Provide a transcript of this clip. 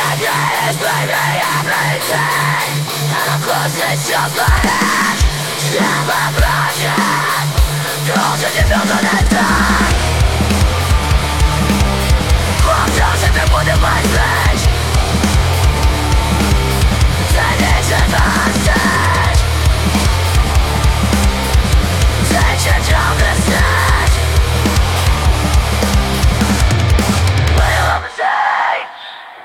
Собираюсь меня прийти А после все знаешь Я попросил Должен тебя туда дать